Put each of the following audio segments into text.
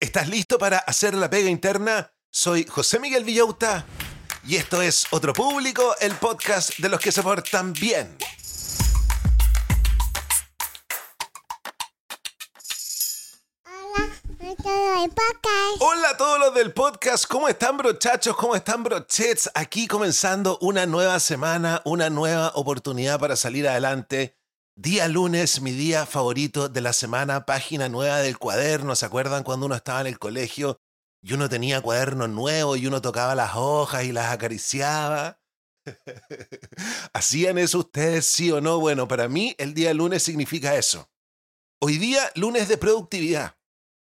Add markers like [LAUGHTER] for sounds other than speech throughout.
¿Estás listo para hacer la pega interna? Soy José Miguel Villauta y esto es Otro Público, el podcast de los que se portan bien. Hola a todos los del podcast, ¿cómo están brochachos? ¿Cómo están brochets? Aquí comenzando una nueva semana, una nueva oportunidad para salir adelante. Día lunes, mi día favorito de la semana, página nueva del cuaderno. ¿Se acuerdan cuando uno estaba en el colegio y uno tenía cuaderno nuevo y uno tocaba las hojas y las acariciaba? [LAUGHS] ¿Hacían eso ustedes, sí o no? Bueno, para mí el día lunes significa eso. Hoy día, lunes de productividad.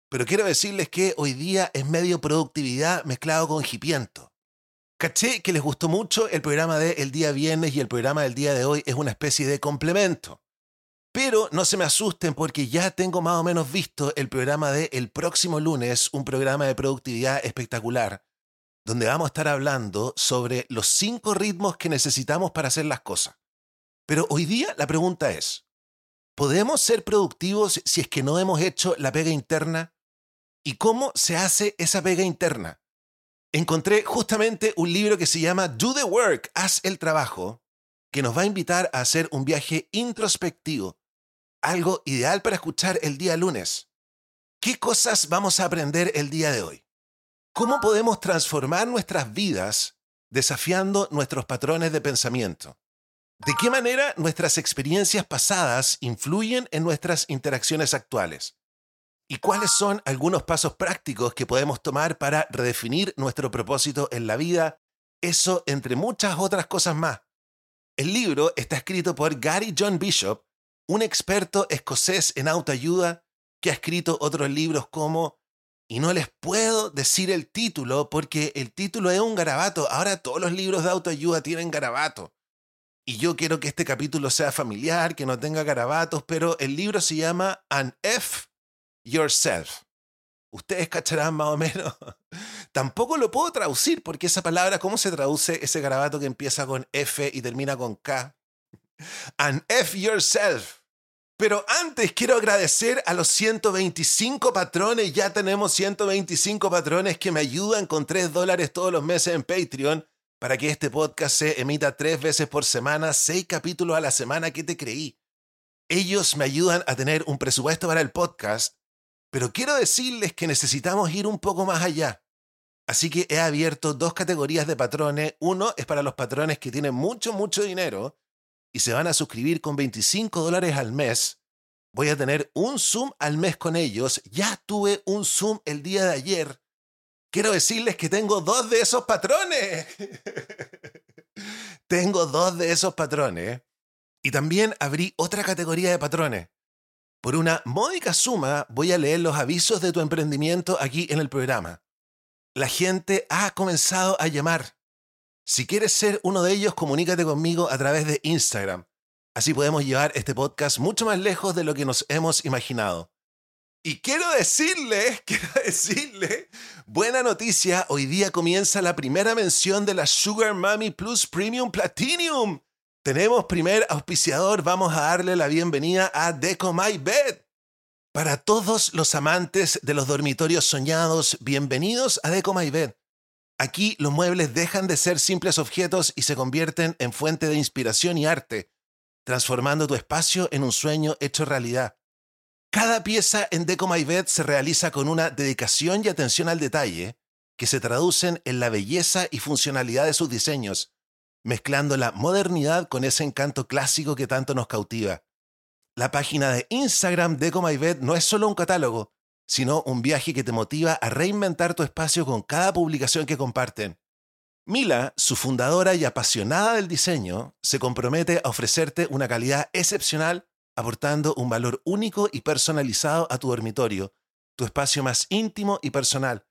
Pero quiero decirles que hoy día es medio productividad mezclado con hipiento. Caché que les gustó mucho el programa de el día viernes y el programa del día de hoy es una especie de complemento. Pero no se me asusten porque ya tengo más o menos visto el programa de el próximo lunes, un programa de productividad espectacular, donde vamos a estar hablando sobre los cinco ritmos que necesitamos para hacer las cosas. Pero hoy día la pregunta es, ¿podemos ser productivos si es que no hemos hecho la pega interna? ¿Y cómo se hace esa pega interna? Encontré justamente un libro que se llama Do the Work, Haz el Trabajo, que nos va a invitar a hacer un viaje introspectivo, algo ideal para escuchar el día lunes. ¿Qué cosas vamos a aprender el día de hoy? ¿Cómo podemos transformar nuestras vidas desafiando nuestros patrones de pensamiento? ¿De qué manera nuestras experiencias pasadas influyen en nuestras interacciones actuales? ¿Y cuáles son algunos pasos prácticos que podemos tomar para redefinir nuestro propósito en la vida? Eso entre muchas otras cosas más. El libro está escrito por Gary John Bishop, un experto escocés en autoayuda que ha escrito otros libros como, y no les puedo decir el título porque el título es un garabato, ahora todos los libros de autoayuda tienen garabato. Y yo quiero que este capítulo sea familiar, que no tenga garabatos, pero el libro se llama An F yourself. Ustedes cacharán más o menos. [LAUGHS] Tampoco lo puedo traducir porque esa palabra, ¿cómo se traduce ese garabato que empieza con F y termina con K? And F yourself. Pero antes quiero agradecer a los 125 patrones. Ya tenemos 125 patrones que me ayudan con 3 dólares todos los meses en Patreon para que este podcast se emita tres veces por semana, seis capítulos a la semana. ¿Qué te creí? Ellos me ayudan a tener un presupuesto para el podcast pero quiero decirles que necesitamos ir un poco más allá. Así que he abierto dos categorías de patrones. Uno es para los patrones que tienen mucho, mucho dinero y se van a suscribir con 25 dólares al mes. Voy a tener un Zoom al mes con ellos. Ya tuve un Zoom el día de ayer. Quiero decirles que tengo dos de esos patrones. [LAUGHS] tengo dos de esos patrones. Y también abrí otra categoría de patrones. Por una módica suma voy a leer los avisos de tu emprendimiento aquí en el programa. La gente ha comenzado a llamar. Si quieres ser uno de ellos, comunícate conmigo a través de Instagram. Así podemos llevar este podcast mucho más lejos de lo que nos hemos imaginado. Y quiero decirle, [LAUGHS] quiero decirle, buena noticia, hoy día comienza la primera mención de la Sugar Mami Plus Premium Platinum. Tenemos primer auspiciador, vamos a darle la bienvenida a Deco My Bed. Para todos los amantes de los dormitorios soñados, bienvenidos a Deco My Bed. Aquí los muebles dejan de ser simples objetos y se convierten en fuente de inspiración y arte, transformando tu espacio en un sueño hecho realidad. Cada pieza en Deco My Bed se realiza con una dedicación y atención al detalle que se traducen en la belleza y funcionalidad de sus diseños mezclando la modernidad con ese encanto clásico que tanto nos cautiva. La página de Instagram de Bed no es solo un catálogo, sino un viaje que te motiva a reinventar tu espacio con cada publicación que comparten. Mila, su fundadora y apasionada del diseño, se compromete a ofrecerte una calidad excepcional, aportando un valor único y personalizado a tu dormitorio, tu espacio más íntimo y personal.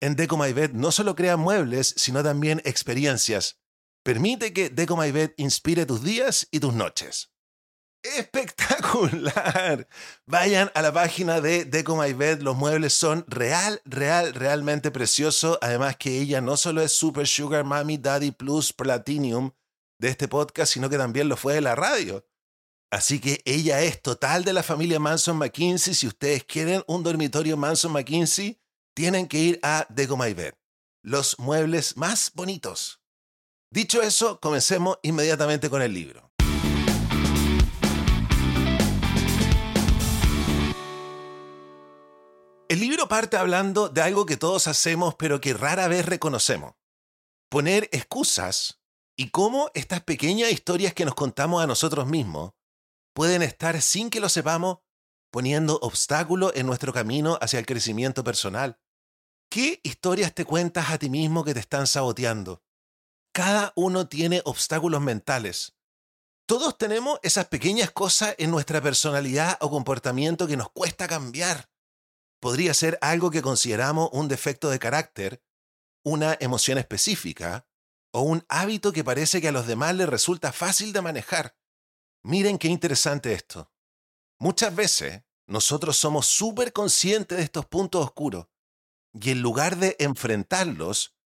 En Deco My Bed no solo crea muebles, sino también experiencias, Permite que Deco My Bed inspire tus días y tus noches. ¡Espectacular! [LAUGHS] Vayan a la página de Deco My Bed. Los muebles son real, real, realmente preciosos. Además que ella no solo es Super Sugar Mommy Daddy Plus Platinum de este podcast, sino que también lo fue de la radio. Así que ella es total de la familia Manson McKinsey. Si ustedes quieren un dormitorio Manson McKinsey, tienen que ir a Deco My Bed. Los muebles más bonitos. Dicho eso, comencemos inmediatamente con el libro. El libro parte hablando de algo que todos hacemos pero que rara vez reconocemos. Poner excusas y cómo estas pequeñas historias que nos contamos a nosotros mismos pueden estar sin que lo sepamos poniendo obstáculos en nuestro camino hacia el crecimiento personal. ¿Qué historias te cuentas a ti mismo que te están saboteando? Cada uno tiene obstáculos mentales. Todos tenemos esas pequeñas cosas en nuestra personalidad o comportamiento que nos cuesta cambiar. Podría ser algo que consideramos un defecto de carácter, una emoción específica o un hábito que parece que a los demás les resulta fácil de manejar. Miren qué interesante esto. Muchas veces nosotros somos súper conscientes de estos puntos oscuros y en lugar de enfrentarlos,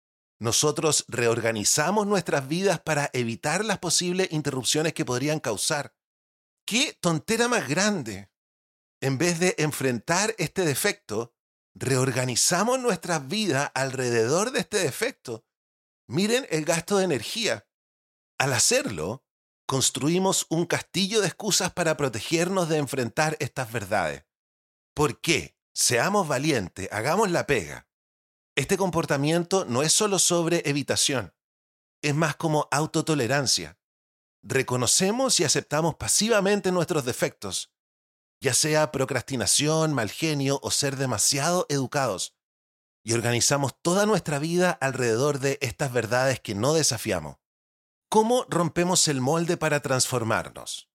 nosotros reorganizamos nuestras vidas para evitar las posibles interrupciones que podrían causar. ¡Qué tontera más grande! En vez de enfrentar este defecto, reorganizamos nuestras vidas alrededor de este defecto. Miren el gasto de energía. Al hacerlo, construimos un castillo de excusas para protegernos de enfrentar estas verdades. ¿Por qué? Seamos valientes, hagamos la pega. Este comportamiento no es solo sobre evitación, es más como autotolerancia. Reconocemos y aceptamos pasivamente nuestros defectos, ya sea procrastinación, mal genio o ser demasiado educados, y organizamos toda nuestra vida alrededor de estas verdades que no desafiamos. ¿Cómo rompemos el molde para transformarnos?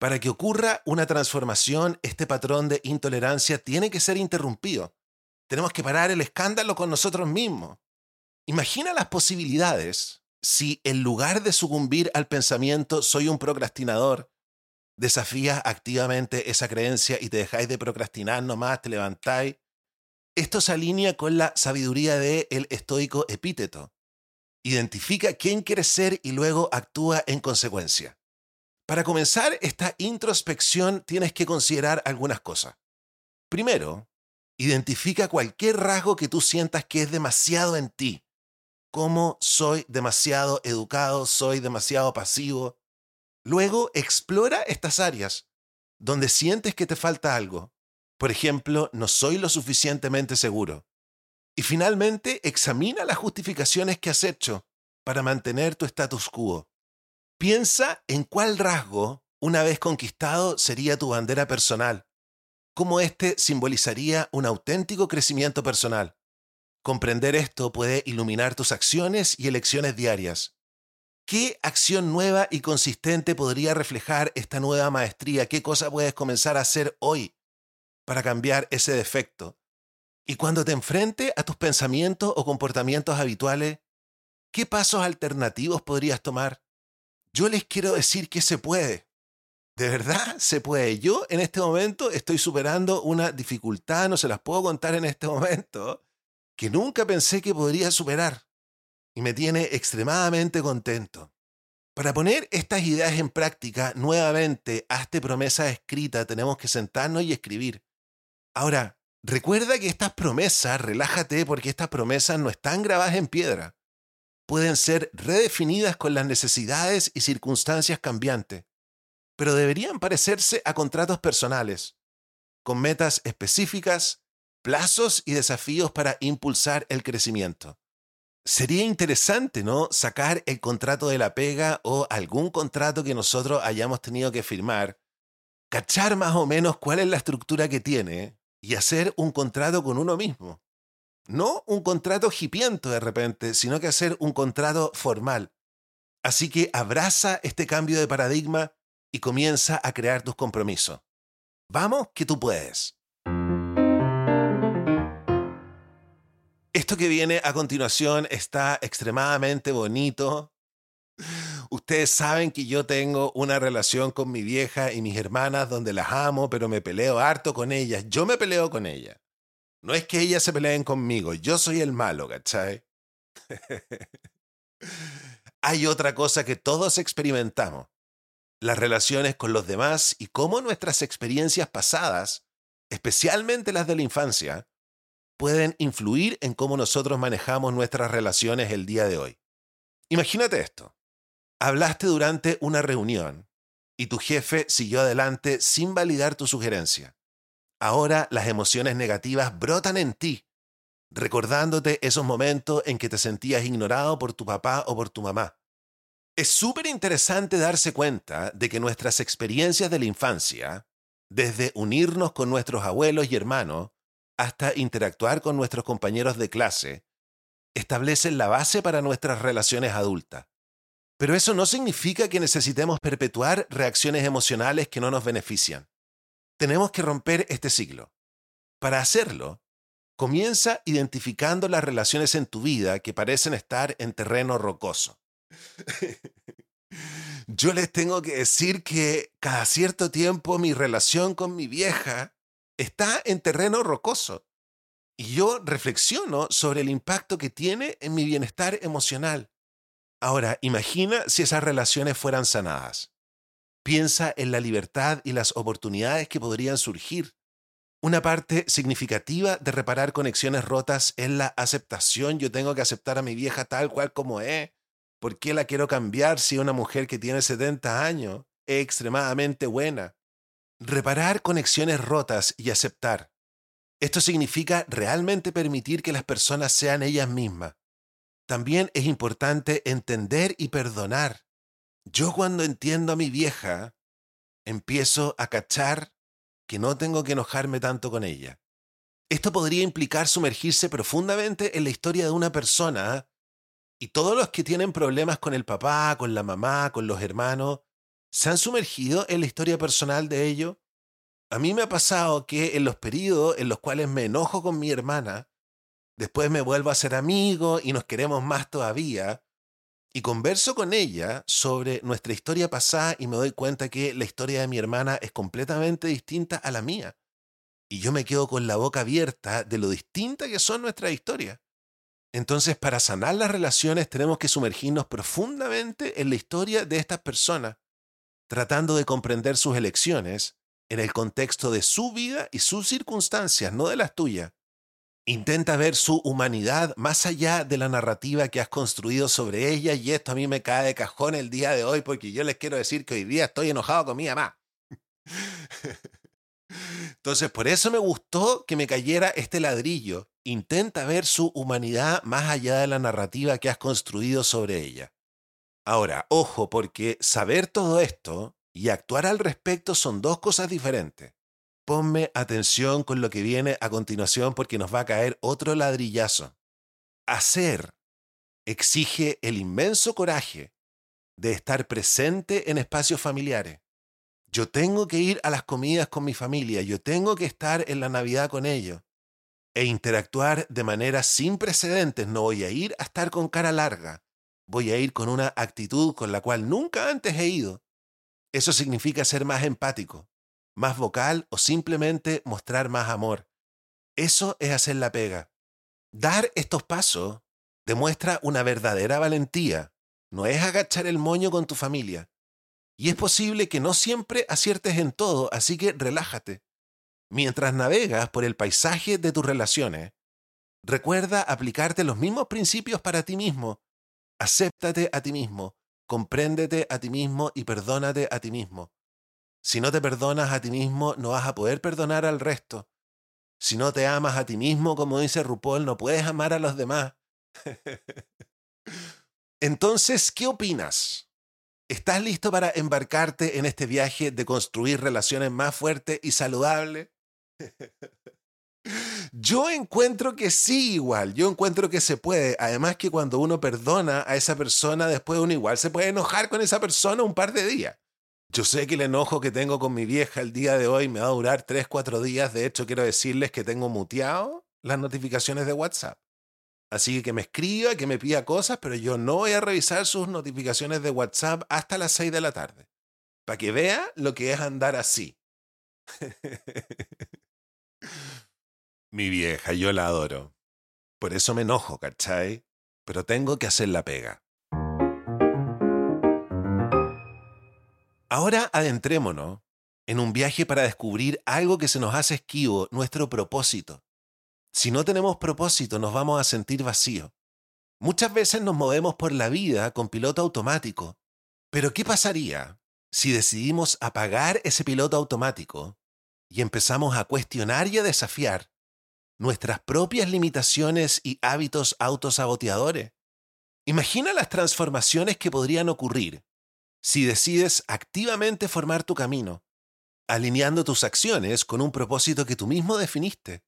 Para que ocurra una transformación, este patrón de intolerancia tiene que ser interrumpido. Tenemos que parar el escándalo con nosotros mismos. Imagina las posibilidades si en lugar de sucumbir al pensamiento soy un procrastinador, desafías activamente esa creencia y te dejáis de procrastinar nomás, te levantáis. Esto se alinea con la sabiduría del el estoico epíteto. Identifica quién quieres ser y luego actúa en consecuencia. Para comenzar esta introspección tienes que considerar algunas cosas. Primero, identifica cualquier rasgo que tú sientas que es demasiado en ti. Como soy demasiado educado, soy demasiado pasivo. Luego, explora estas áreas donde sientes que te falta algo. Por ejemplo, no soy lo suficientemente seguro. Y finalmente, examina las justificaciones que has hecho para mantener tu status quo. Piensa en cuál rasgo, una vez conquistado, sería tu bandera personal, cómo éste simbolizaría un auténtico crecimiento personal. Comprender esto puede iluminar tus acciones y elecciones diarias. ¿Qué acción nueva y consistente podría reflejar esta nueva maestría? ¿Qué cosa puedes comenzar a hacer hoy para cambiar ese defecto? Y cuando te enfrente a tus pensamientos o comportamientos habituales, ¿qué pasos alternativos podrías tomar? Yo les quiero decir que se puede. De verdad, se puede. Yo en este momento estoy superando una dificultad, no se las puedo contar en este momento, que nunca pensé que podría superar. Y me tiene extremadamente contento. Para poner estas ideas en práctica, nuevamente, hazte promesa escrita, tenemos que sentarnos y escribir. Ahora, Recuerda que estas promesas, relájate porque estas promesas no están grabadas en piedra. Pueden ser redefinidas con las necesidades y circunstancias cambiantes, pero deberían parecerse a contratos personales, con metas específicas, plazos y desafíos para impulsar el crecimiento. Sería interesante, ¿no? Sacar el contrato de la pega o algún contrato que nosotros hayamos tenido que firmar, cachar más o menos cuál es la estructura que tiene, y hacer un contrato con uno mismo. No un contrato hipiento de repente, sino que hacer un contrato formal. Así que abraza este cambio de paradigma y comienza a crear tus compromisos. Vamos, que tú puedes. Esto que viene a continuación está extremadamente bonito, Ustedes saben que yo tengo una relación con mi vieja y mis hermanas donde las amo, pero me peleo harto con ellas. Yo me peleo con ellas. No es que ellas se peleen conmigo, yo soy el malo, ¿cachai? [LAUGHS] Hay otra cosa que todos experimentamos. las relaciones con los demás y cómo nuestras experiencias pasadas, especialmente las de la infancia, pueden influir en cómo nosotros manejamos nuestras relaciones el día de hoy. Imagínate esto. Hablaste durante una reunión y tu jefe siguió adelante sin validar tu sugerencia. Ahora las emociones negativas brotan en ti, recordándote esos momentos en que te sentías ignorado por tu papá o por tu mamá. Es súper interesante darse cuenta de que nuestras experiencias de la infancia, desde unirnos con nuestros abuelos y hermanos hasta interactuar con nuestros compañeros de clase, establecen la base para nuestras relaciones adultas. Pero eso no significa que necesitemos perpetuar reacciones emocionales que no nos benefician. Tenemos que romper este ciclo. Para hacerlo, comienza identificando las relaciones en tu vida que parecen estar en terreno rocoso. [LAUGHS] Yo les tengo que decir que cada cierto tiempo mi relación con mi vieja está en terreno rocoso. Y yo reflexiono sobre el impacto que tiene en mi bienestar emocional. Ahora, imagina si esas relaciones fueran sanadas. Piensa en la libertad y las oportunidades que podrían surgir. Una parte significativa de reparar conexiones rotas es la aceptación. Yo tengo que aceptar a mi vieja tal cual como es ¿Por qué la quiero cambiar si una mujer que tiene 70 años es extremadamente buena? Reparar conexiones rotas y aceptar. Esto significa realmente permitir que las personas sean ellas mismas. También es importante entender y perdonar. Yo cuando entiendo a mi vieja, empiezo a cachar que no tengo que enojarme tanto con ella. Esto podría implicar sumergirse profundamente en la historia de una persona y todos los que tienen problemas con el papá, con la mamá, con los hermanos, ¿se han sumergido en la historia personal de ellos? A mí me ha pasado que en los periodos en los cuales me enojo con mi hermana, después me vuelvo a ser amigo y nos queremos más todavía, y converso con ella sobre nuestra historia pasada y me doy cuenta que la historia de mi hermana es completamente distinta a la mía. Y yo me quedo con la boca abierta de lo distinta que son nuestras historias. Entonces, para sanar las relaciones tenemos que sumergirnos profundamente en la historia de estas personas, tratando de comprender sus elecciones en el contexto de su vida y sus circunstancias, no de las tuyas. Intenta ver su humanidad más allá de la narrativa que has construido sobre ella y esto a mí me cae de cajón el día de hoy porque yo les quiero decir que hoy día estoy enojado con mi mamá. [LAUGHS] Entonces, por eso me gustó que me cayera este ladrillo. Intenta ver su humanidad más allá de la narrativa que has construido sobre ella. Ahora, ojo, porque saber todo esto y actuar al respecto son dos cosas diferentes. Ponme atención con lo que viene a continuación porque nos va a caer otro ladrillazo. Hacer exige el inmenso coraje de estar presente en espacios familiares yo tengo que ir a las comidas con mi familia, yo tengo que estar en la Navidad con ellos e interactuar de manera sin precedentes. No voy a ir a estar con cara larga, voy a ir con una actitud con la cual nunca antes he ido. Eso significa ser más empático, más vocal o simplemente mostrar más amor. Eso es hacer la pega. Dar estos pasos demuestra una verdadera valentía. No es agachar el moño con tu familia, y es posible que no siempre aciertes en todo, así que relájate. Mientras navegas por el paisaje de tus relaciones, recuerda aplicarte los mismos principios para ti mismo. Acéptate a ti mismo, compréndete a ti mismo y perdónate a ti mismo. Si no te perdonas a ti mismo, no vas a poder perdonar al resto. Si no te amas a ti mismo, como dice RuPaul, no puedes amar a los demás. [LAUGHS] Entonces, ¿qué opinas? ¿Estás listo para embarcarte en este viaje de construir relaciones más fuertes y saludables? [LAUGHS] Yo encuentro que sí, igual. Yo encuentro que se puede. Además que cuando uno perdona a esa persona, después uno igual se puede enojar con esa persona un par de días. Yo sé que el enojo que tengo con mi vieja el día de hoy me va a durar 3, 4 días. De hecho, quiero decirles que tengo muteado las notificaciones de WhatsApp. Así que me escriba, que me pida cosas, pero yo no voy a revisar sus notificaciones de WhatsApp hasta las 6 de la tarde. Para que vea lo que es andar así. [LAUGHS] Mi vieja, yo la adoro. Por eso me enojo, ¿cachai? Pero tengo que hacer la pega. Ahora adentrémonos en un viaje para descubrir algo que se nos hace esquivo, nuestro propósito. Si no tenemos propósito, nos vamos a sentir vacíos. Muchas veces nos movemos por la vida con piloto automático. Pero ¿qué pasaría si decidimos apagar ese piloto automático y empezamos a cuestionar y a desafiar nuestras propias limitaciones y hábitos autosaboteadores? Imagina las transformaciones que podrían ocurrir si decides activamente formar tu camino, alineando tus acciones con un propósito que tú mismo definiste.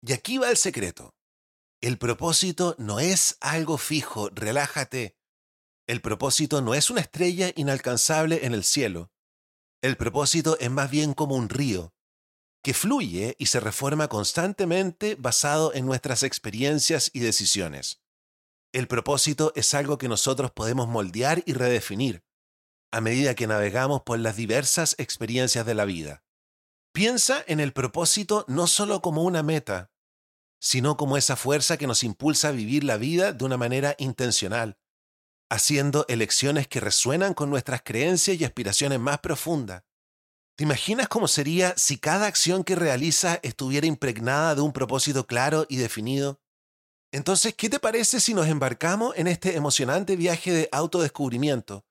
Y aquí va el secreto. El propósito no es algo fijo, relájate. El propósito no es una estrella inalcanzable en el cielo. El propósito es más bien como un río, que fluye y se reforma constantemente basado en nuestras experiencias y decisiones. El propósito es algo que nosotros podemos moldear y redefinir, a medida que navegamos por las diversas experiencias de la vida. Piensa en el propósito no solo como una meta, sino como esa fuerza que nos impulsa a vivir la vida de una manera intencional, haciendo elecciones que resuenan con nuestras creencias y aspiraciones más profundas. ¿Te imaginas cómo sería si cada acción que realiza estuviera impregnada de un propósito claro y definido? Entonces, ¿qué te parece si nos embarcamos en este emocionante viaje de autodescubrimiento?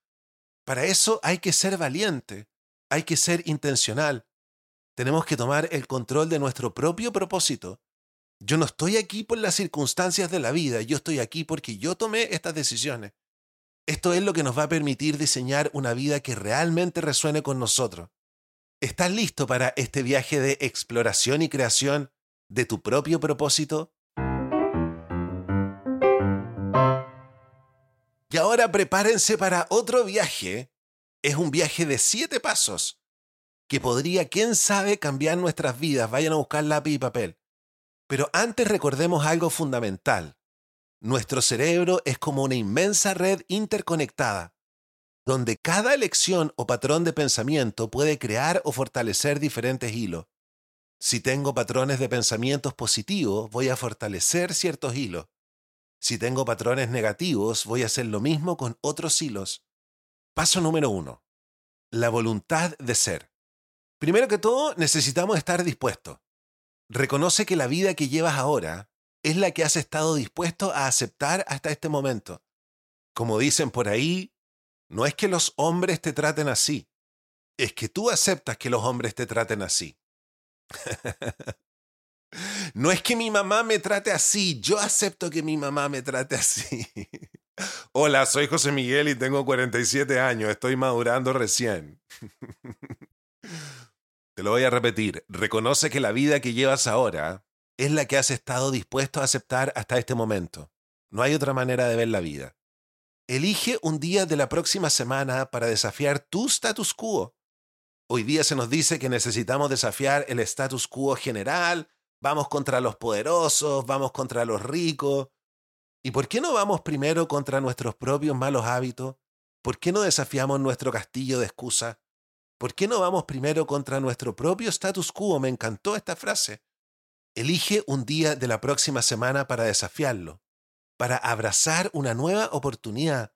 Para eso hay que ser valiente, hay que ser intencional. Tenemos que tomar el control de nuestro propio propósito. Yo no estoy aquí por las circunstancias de la vida, yo estoy aquí porque yo tomé estas decisiones. Esto es lo que nos va a permitir diseñar una vida que realmente resuene con nosotros. ¿Estás listo para este viaje de exploración y creación de tu propio propósito? Y ahora prepárense para otro viaje. Es un viaje de siete pasos que podría, quién sabe, cambiar nuestras vidas. Vayan a buscar lápiz y papel. Pero antes recordemos algo fundamental. Nuestro cerebro es como una inmensa red interconectada, donde cada elección o patrón de pensamiento puede crear o fortalecer diferentes hilos. Si tengo patrones de pensamientos positivos, voy a fortalecer ciertos hilos. Si tengo patrones negativos, voy a hacer lo mismo con otros hilos. Paso número uno. La voluntad de ser. Primero que todo, necesitamos estar dispuestos. Reconoce que la vida que llevas ahora es la que has estado dispuesto a aceptar hasta este momento. Como dicen por ahí, no es que los hombres te traten así, es que tú aceptas que los hombres te traten así. [LAUGHS] No es que mi mamá me trate así, yo acepto que mi mamá me trate así. [LAUGHS] Hola, soy José Miguel y tengo 47 años, estoy madurando recién. [LAUGHS] Te lo voy a repetir, reconoce que la vida que llevas ahora es la que has estado dispuesto a aceptar hasta este momento. No hay otra manera de ver la vida. Elige un día de la próxima semana para desafiar tu status quo. Hoy día se nos dice que necesitamos desafiar el status quo general, Vamos contra los poderosos, vamos contra los ricos. ¿Y por qué no vamos primero contra nuestros propios malos hábitos? ¿Por qué no desafiamos nuestro castillo de excusa? ¿Por qué no vamos primero contra nuestro propio status quo? Me encantó esta frase. Elige un día de la próxima semana para desafiarlo, para abrazar una nueva oportunidad.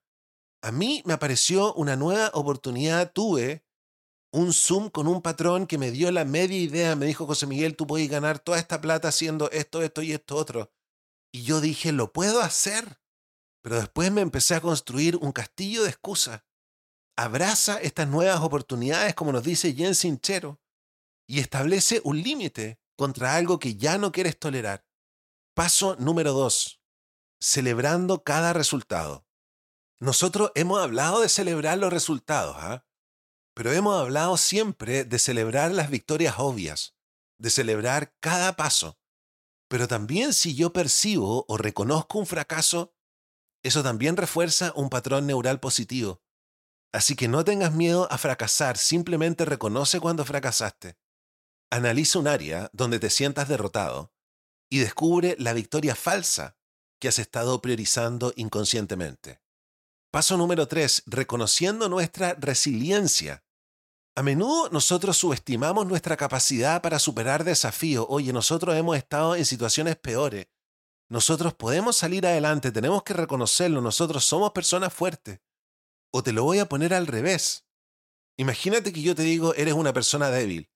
A mí me apareció una nueva oportunidad, tuve un Zoom con un patrón que me dio la media idea. Me dijo, José Miguel, tú puedes ganar toda esta plata haciendo esto, esto y esto otro. Y yo dije, lo puedo hacer. Pero después me empecé a construir un castillo de excusas. Abraza estas nuevas oportunidades, como nos dice Jen Sinchero, y establece un límite contra algo que ya no quieres tolerar. Paso número dos. Celebrando cada resultado. Nosotros hemos hablado de celebrar los resultados, ¿ah? Pero hemos hablado siempre de celebrar las victorias obvias, de celebrar cada paso. Pero también si yo percibo o reconozco un fracaso, eso también refuerza un patrón neural positivo. Así que no tengas miedo a fracasar, simplemente reconoce cuando fracasaste. Analiza un área donde te sientas derrotado y descubre la victoria falsa que has estado priorizando inconscientemente. Paso número 3. Reconociendo nuestra resiliencia. A menudo nosotros subestimamos nuestra capacidad para superar desafíos. Oye, nosotros hemos estado en situaciones peores. Nosotros podemos salir adelante, tenemos que reconocerlo, nosotros somos personas fuertes. O te lo voy a poner al revés. Imagínate que yo te digo, eres una persona débil.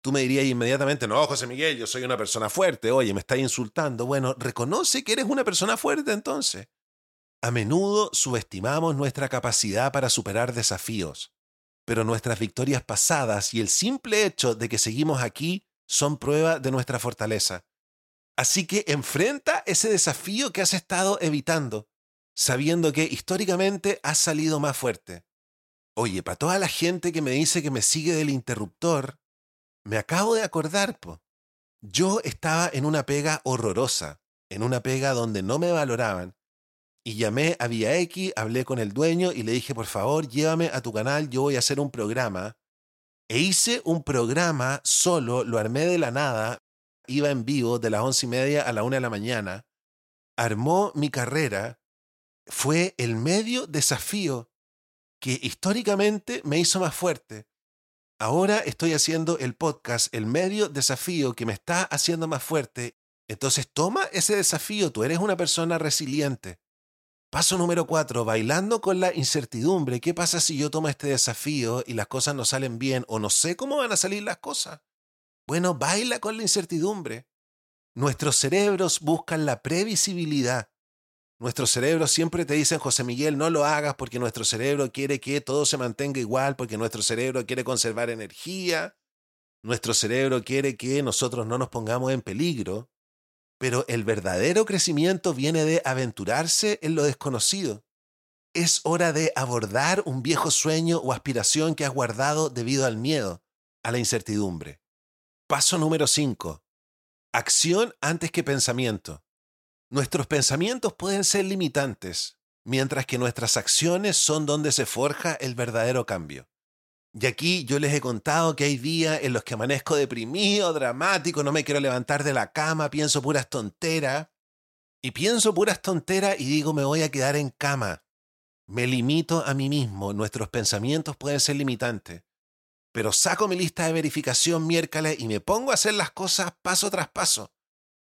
Tú me dirías inmediatamente, no, José Miguel, yo soy una persona fuerte, oye, me estás insultando. Bueno, reconoce que eres una persona fuerte entonces. A menudo subestimamos nuestra capacidad para superar desafíos, pero nuestras victorias pasadas y el simple hecho de que seguimos aquí son prueba de nuestra fortaleza. Así que enfrenta ese desafío que has estado evitando, sabiendo que históricamente has salido más fuerte. Oye, para toda la gente que me dice que me sigue del interruptor, me acabo de acordar, po. Yo estaba en una pega horrorosa, en una pega donde no me valoraban, y llamé a Vía X, hablé con el dueño y le dije, por favor, llévame a tu canal, yo voy a hacer un programa. E hice un programa solo, lo armé de la nada, iba en vivo de las once y media a la una de la mañana, armó mi carrera, fue el medio desafío que históricamente me hizo más fuerte. Ahora estoy haciendo el podcast, el medio desafío que me está haciendo más fuerte. Entonces toma ese desafío, tú eres una persona resiliente. Paso número cuatro, bailando con la incertidumbre. ¿Qué pasa si yo tomo este desafío y las cosas no salen bien o no sé cómo van a salir las cosas? Bueno, baila con la incertidumbre. Nuestros cerebros buscan la previsibilidad. Nuestros cerebros siempre te dicen, José Miguel, no lo hagas porque nuestro cerebro quiere que todo se mantenga igual, porque nuestro cerebro quiere conservar energía, nuestro cerebro quiere que nosotros no nos pongamos en peligro. Pero el verdadero crecimiento viene de aventurarse en lo desconocido. Es hora de abordar un viejo sueño o aspiración que has guardado debido al miedo, a la incertidumbre. Paso número 5. Acción antes que pensamiento. Nuestros pensamientos pueden ser limitantes, mientras que nuestras acciones son donde se forja el verdadero cambio. Y aquí yo les he contado que hay días en los que amanezco deprimido, dramático, no me quiero levantar de la cama, pienso puras tonteras. Y pienso puras tonteras y digo me voy a quedar en cama. Me limito a mí mismo, nuestros pensamientos pueden ser limitantes. Pero saco mi lista de verificación miércoles y me pongo a hacer las cosas paso tras paso.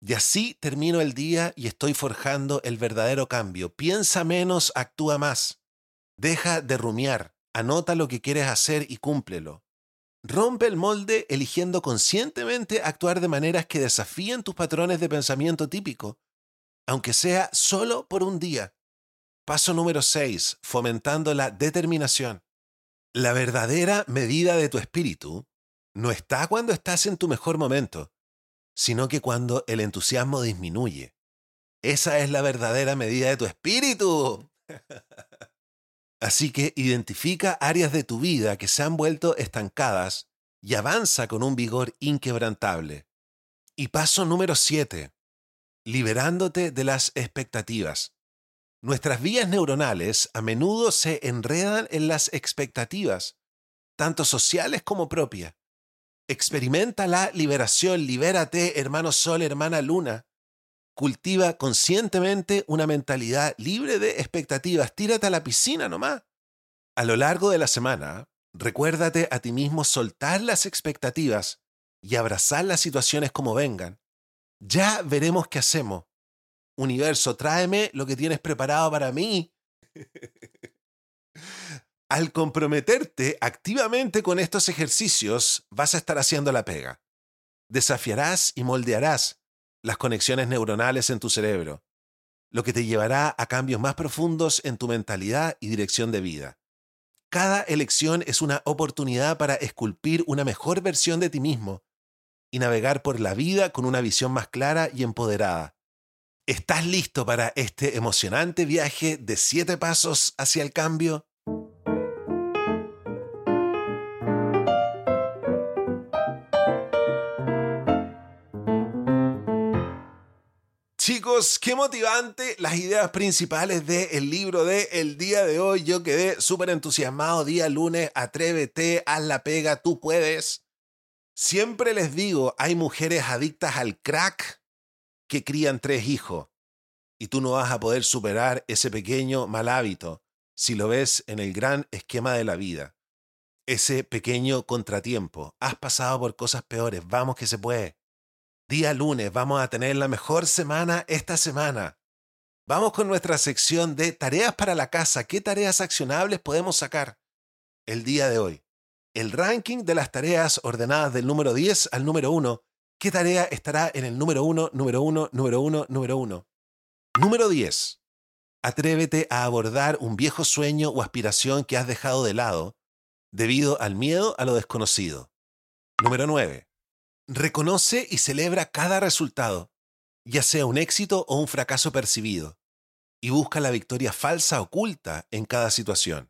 Y así termino el día y estoy forjando el verdadero cambio. Piensa menos, actúa más. Deja de rumiar. Anota lo que quieres hacer y cúmplelo. Rompe el molde eligiendo conscientemente actuar de maneras que desafíen tus patrones de pensamiento típico, aunque sea solo por un día. Paso número 6. Fomentando la determinación. La verdadera medida de tu espíritu no está cuando estás en tu mejor momento, sino que cuando el entusiasmo disminuye. Esa es la verdadera medida de tu espíritu. [LAUGHS] Así que identifica áreas de tu vida que se han vuelto estancadas y avanza con un vigor inquebrantable. Y paso número 7. Liberándote de las expectativas. Nuestras vías neuronales a menudo se enredan en las expectativas, tanto sociales como propias. Experimenta la liberación, libérate, hermano Sol, hermana Luna. Cultiva conscientemente una mentalidad libre de expectativas. Tírate a la piscina nomás. A lo largo de la semana, recuérdate a ti mismo soltar las expectativas y abrazar las situaciones como vengan. Ya veremos qué hacemos. Universo, tráeme lo que tienes preparado para mí. [LAUGHS] Al comprometerte activamente con estos ejercicios, vas a estar haciendo la pega. Desafiarás y moldearás las conexiones neuronales en tu cerebro, lo que te llevará a cambios más profundos en tu mentalidad y dirección de vida. Cada elección es una oportunidad para esculpir una mejor versión de ti mismo y navegar por la vida con una visión más clara y empoderada. ¿Estás listo para este emocionante viaje de siete pasos hacia el cambio? Qué motivante las ideas principales del libro de el día de hoy. Yo quedé súper entusiasmado. Día lunes, atrévete, haz la pega, tú puedes. Siempre les digo, hay mujeres adictas al crack que crían tres hijos. Y tú no vas a poder superar ese pequeño mal hábito si lo ves en el gran esquema de la vida. Ese pequeño contratiempo. Has pasado por cosas peores. Vamos que se puede. Día lunes vamos a tener la mejor semana esta semana. Vamos con nuestra sección de tareas para la casa. ¿Qué tareas accionables podemos sacar el día de hoy? el ranking de las tareas ordenadas del número 10 al número 1. ¿Qué tarea estará en el número 1, número 1, número 1, número 1? Número 10. Atrévete a abordar un viejo sueño o aspiración que has dejado de lado debido al miedo a lo desconocido. Número 9. Reconoce y celebra cada resultado, ya sea un éxito o un fracaso percibido, y busca la victoria falsa oculta en cada situación.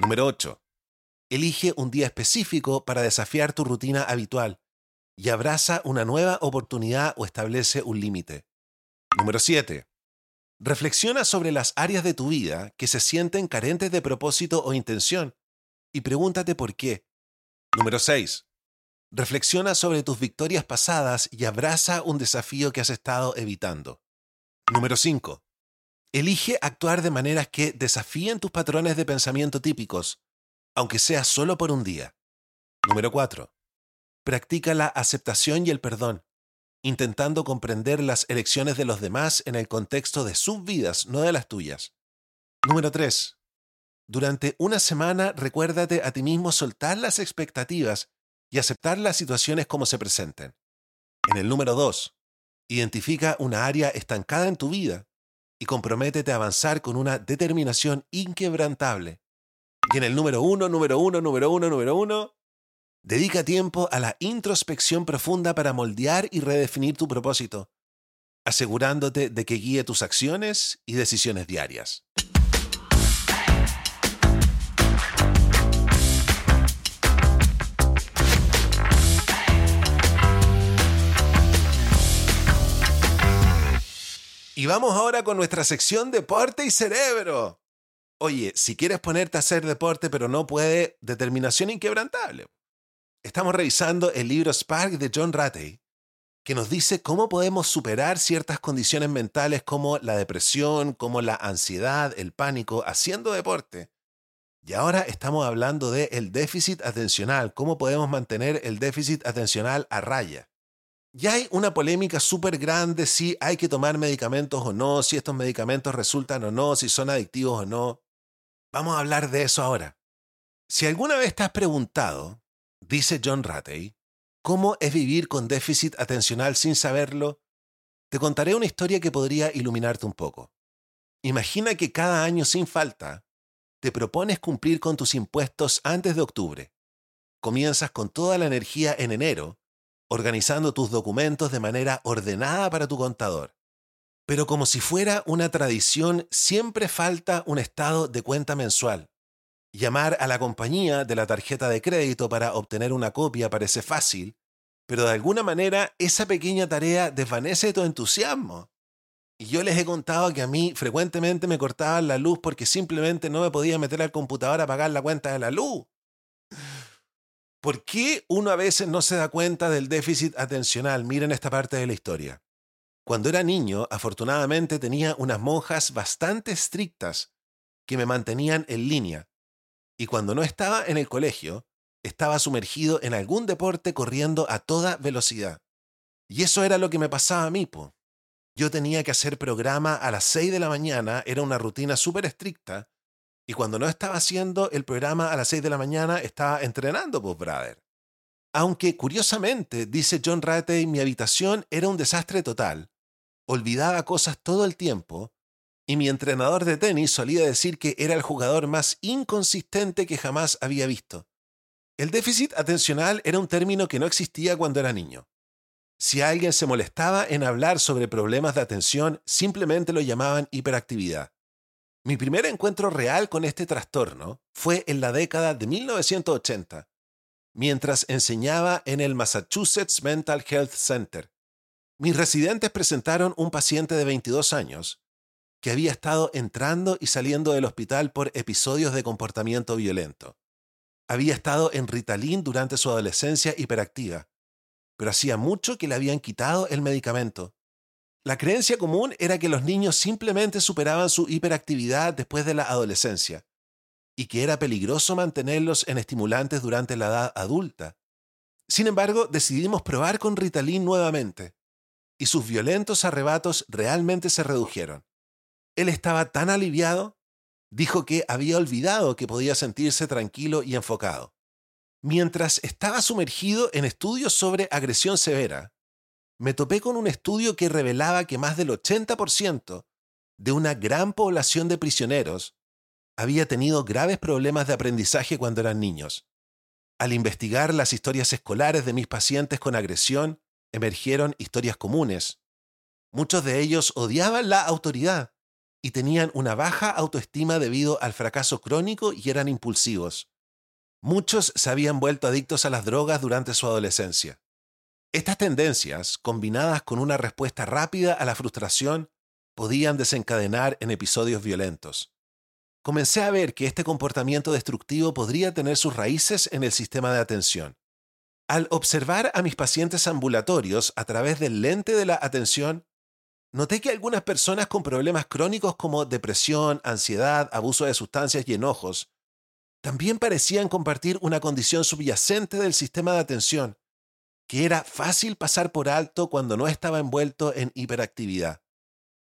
Número 8. Elige un día específico para desafiar tu rutina habitual y abraza una nueva oportunidad o establece un límite. Número 7. Reflexiona sobre las áreas de tu vida que se sienten carentes de propósito o intención y pregúntate por qué. Número 6. Reflexiona sobre tus victorias pasadas y abraza un desafío que has estado evitando. Número 5. Elige actuar de maneras que desafíen tus patrones de pensamiento típicos, aunque sea solo por un día. Número 4. Practica la aceptación y el perdón intentando comprender las elecciones de los demás en el contexto de sus vidas, no de las tuyas. Número 3. Durante una semana recuérdate a ti mismo soltar las expectativas y aceptar las situaciones como se presenten. En el número 2. Identifica una área estancada en tu vida y comprométete a avanzar con una determinación inquebrantable. Y en el número 1, número 1, número 1, número 1, Dedica tiempo a la introspección profunda para moldear y redefinir tu propósito, asegurándote de que guíe tus acciones y decisiones diarias. Y vamos ahora con nuestra sección Deporte y Cerebro. Oye, si quieres ponerte a hacer deporte pero no puede, determinación inquebrantable estamos revisando el libro Spark de John Ratey, que nos dice cómo podemos superar ciertas condiciones mentales como la depresión, como la ansiedad, el pánico, haciendo deporte. Y ahora estamos hablando de el déficit atencional, cómo podemos mantener el déficit atencional a raya. Ya hay una polémica súper grande si hay que tomar medicamentos o no, si estos medicamentos resultan o no, si son adictivos o no. Vamos a hablar de eso ahora. Si alguna vez te has preguntado Dice John Ratey, ¿cómo es vivir con déficit atencional sin saberlo? Te contaré una historia que podría iluminarte un poco. Imagina que cada año sin falta te propones cumplir con tus impuestos antes de octubre. Comienzas con toda la energía en enero, organizando tus documentos de manera ordenada para tu contador. Pero como si fuera una tradición, siempre falta un estado de cuenta mensual. Llamar a la compañía de la tarjeta de crédito para obtener una copia parece fácil, pero de alguna manera esa pequeña tarea desvanece tu entusiasmo. Y yo les he contado que a mí frecuentemente me cortaban la luz porque simplemente no me podía meter al computador a pagar la cuenta de la luz. ¿Por qué uno a veces no se da cuenta del déficit atencional? Miren esta parte de la historia. Cuando era niño, afortunadamente tenía unas monjas bastante estrictas que me mantenían en línea y cuando no estaba en el colegio, estaba sumergido en algún deporte corriendo a toda velocidad. Y eso era lo que me pasaba a mí, po. Yo tenía que hacer programa a las 6 de la mañana, era una rutina súper estricta, y cuando no estaba haciendo el programa a las 6 de la mañana, estaba entrenando, pues, brother. Aunque, curiosamente, dice John Ratey, mi habitación era un desastre total. Olvidaba cosas todo el tiempo y mi entrenador de tenis solía decir que era el jugador más inconsistente que jamás había visto. El déficit atencional era un término que no existía cuando era niño. Si alguien se molestaba en hablar sobre problemas de atención, simplemente lo llamaban hiperactividad. Mi primer encuentro real con este trastorno fue en la década de 1980, mientras enseñaba en el Massachusetts Mental Health Center. Mis residentes presentaron un paciente de 22 años que había estado entrando y saliendo del hospital por episodios de comportamiento violento. Había estado en Ritalin durante su adolescencia hiperactiva, pero hacía mucho que le habían quitado el medicamento. La creencia común era que los niños simplemente superaban su hiperactividad después de la adolescencia y que era peligroso mantenerlos en estimulantes durante la edad adulta. Sin embargo, decidimos probar con Ritalin nuevamente, y sus violentos arrebatos realmente se redujeron. Él estaba tan aliviado, dijo que había olvidado que podía sentirse tranquilo y enfocado. Mientras estaba sumergido en estudios sobre agresión severa, me topé con un estudio que revelaba que más del 80% de una gran población de prisioneros había tenido graves problemas de aprendizaje cuando eran niños. Al investigar las historias escolares de mis pacientes con agresión, emergieron historias comunes. Muchos de ellos odiaban la autoridad y tenían una baja autoestima debido al fracaso crónico y eran impulsivos. Muchos se habían vuelto adictos a las drogas durante su adolescencia. Estas tendencias, combinadas con una respuesta rápida a la frustración, podían desencadenar en episodios violentos. Comencé a ver que este comportamiento destructivo podría tener sus raíces en el sistema de atención. Al observar a mis pacientes ambulatorios a través del lente de la atención, noté que algunas personas con problemas crónicos como depresión, ansiedad, abuso de sustancias y enojos, también parecían compartir una condición subyacente del sistema de atención, que era fácil pasar por alto cuando no estaba envuelto en hiperactividad.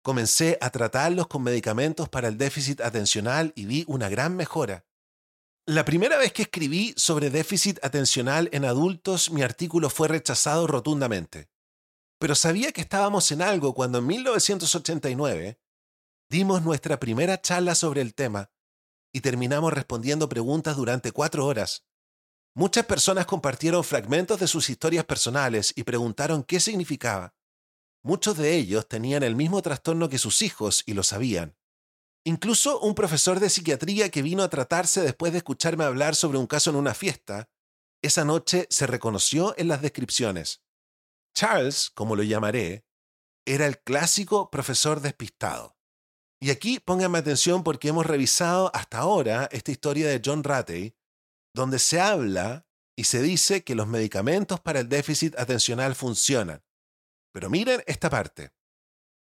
Comencé a tratarlos con medicamentos para el déficit atencional y vi una gran mejora. La primera vez que escribí sobre déficit atencional en adultos, mi artículo fue rechazado rotundamente pero sabía que estábamos en algo cuando en 1989 dimos nuestra primera charla sobre el tema y terminamos respondiendo preguntas durante cuatro horas. Muchas personas compartieron fragmentos de sus historias personales y preguntaron qué significaba. Muchos de ellos tenían el mismo trastorno que sus hijos y lo sabían. Incluso un profesor de psiquiatría que vino a tratarse después de escucharme hablar sobre un caso en una fiesta, esa noche se reconoció en las descripciones. Charles, como lo llamaré, era el clásico profesor despistado. Y aquí pónganme atención porque hemos revisado hasta ahora esta historia de John Ratey, donde se habla y se dice que los medicamentos para el déficit atencional funcionan. Pero miren esta parte.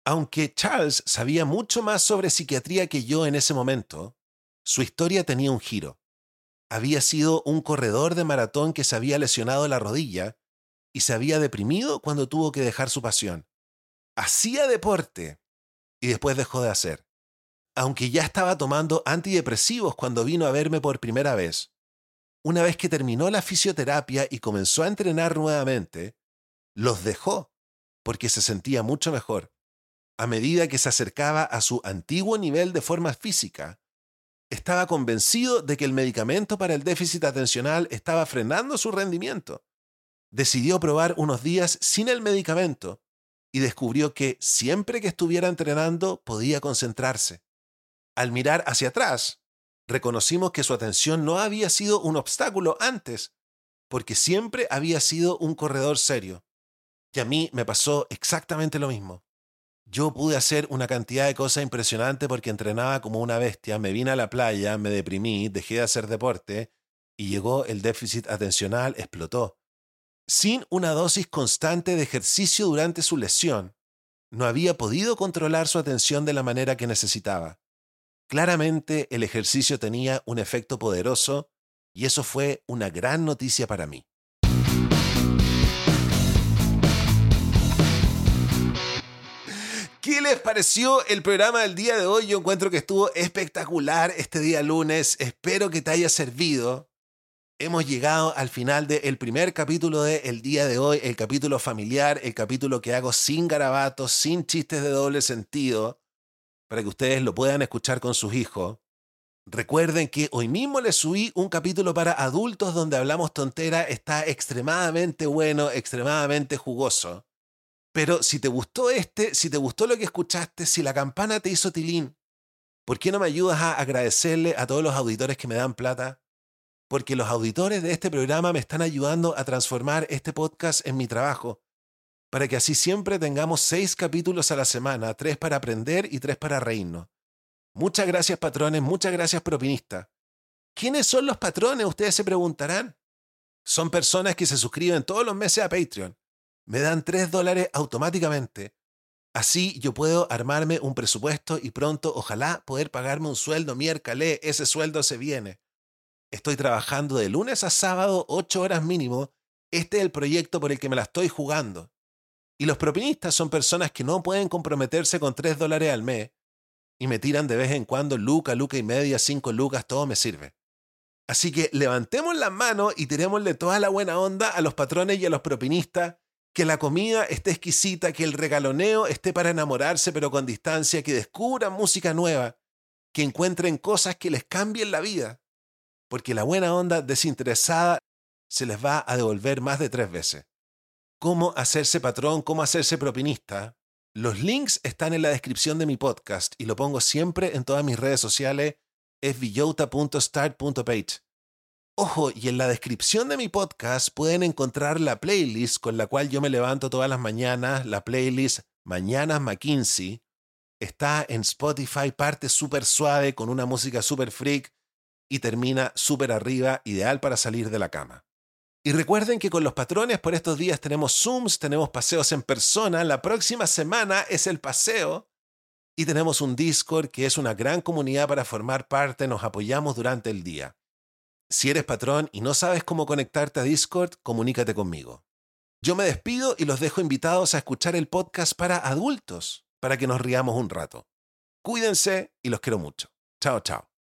Aunque Charles sabía mucho más sobre psiquiatría que yo en ese momento, su historia tenía un giro. Había sido un corredor de maratón que se había lesionado la rodilla y se había deprimido cuando tuvo que dejar su pasión. Hacía deporte y después dejó de hacer. Aunque ya estaba tomando antidepresivos cuando vino a verme por primera vez. Una vez que terminó la fisioterapia y comenzó a entrenar nuevamente, los dejó porque se sentía mucho mejor. A medida que se acercaba a su antiguo nivel de forma física, estaba convencido de que el medicamento para el déficit atencional estaba frenando su rendimiento decidió probar unos días sin el medicamento y descubrió que siempre que estuviera entrenando podía concentrarse. Al mirar hacia atrás, reconocimos que su atención no había sido un obstáculo antes, porque siempre había sido un corredor serio. Y a mí me pasó exactamente lo mismo. Yo pude hacer una cantidad de cosas impresionantes porque entrenaba como una bestia, me vine a la playa, me deprimí, dejé de hacer deporte y llegó el déficit atencional, explotó. Sin una dosis constante de ejercicio durante su lesión, no había podido controlar su atención de la manera que necesitaba. Claramente el ejercicio tenía un efecto poderoso y eso fue una gran noticia para mí. ¿Qué les pareció el programa del día de hoy? Yo encuentro que estuvo espectacular este día lunes. Espero que te haya servido hemos llegado al final del primer capítulo del el día de hoy, el capítulo familiar, el capítulo que hago sin garabatos, sin chistes de doble sentido, para que ustedes lo puedan escuchar con sus hijos. Recuerden que hoy mismo les subí un capítulo para adultos donde hablamos tontera, está extremadamente bueno, extremadamente jugoso. Pero si te gustó este, si te gustó lo que escuchaste, si la campana te hizo tilín, ¿por qué no me ayudas a agradecerle a todos los auditores que me dan plata? porque los auditores de este programa me están ayudando a transformar este podcast en mi trabajo, para que así siempre tengamos seis capítulos a la semana, tres para aprender y tres para reírnos. Muchas gracias patrones, muchas gracias propinistas. ¿Quiénes son los patrones? Ustedes se preguntarán. Son personas que se suscriben todos los meses a Patreon. Me dan tres dólares automáticamente. Así yo puedo armarme un presupuesto y pronto, ojalá, poder pagarme un sueldo miércoles. Ese sueldo se viene. Estoy trabajando de lunes a sábado, ocho horas mínimo. Este es el proyecto por el que me la estoy jugando. Y los propinistas son personas que no pueden comprometerse con tres dólares al mes y me tiran de vez en cuando luca, luca y media, cinco lucas, todo me sirve. Así que levantemos las manos y tirémosle toda la buena onda a los patrones y a los propinistas, que la comida esté exquisita, que el regaloneo esté para enamorarse pero con distancia, que descubran música nueva, que encuentren cosas que les cambien la vida, porque la buena onda desinteresada se les va a devolver más de tres veces. ¿Cómo hacerse patrón? ¿Cómo hacerse propinista? Los links están en la descripción de mi podcast y lo pongo siempre en todas mis redes sociales, es villota.start.page. Ojo, y en la descripción de mi podcast pueden encontrar la playlist con la cual yo me levanto todas las mañanas, la playlist Mañanas McKinsey. Está en Spotify, parte súper suave, con una música súper freak y termina súper arriba, ideal para salir de la cama. Y recuerden que con los patrones por estos días tenemos Zooms, tenemos paseos en persona, la próxima semana es el paseo y tenemos un Discord que es una gran comunidad para formar parte, nos apoyamos durante el día. Si eres patrón y no sabes cómo conectarte a Discord, comunícate conmigo. Yo me despido y los dejo invitados a escuchar el podcast para adultos, para que nos riamos un rato. Cuídense y los quiero mucho. Chao, chao.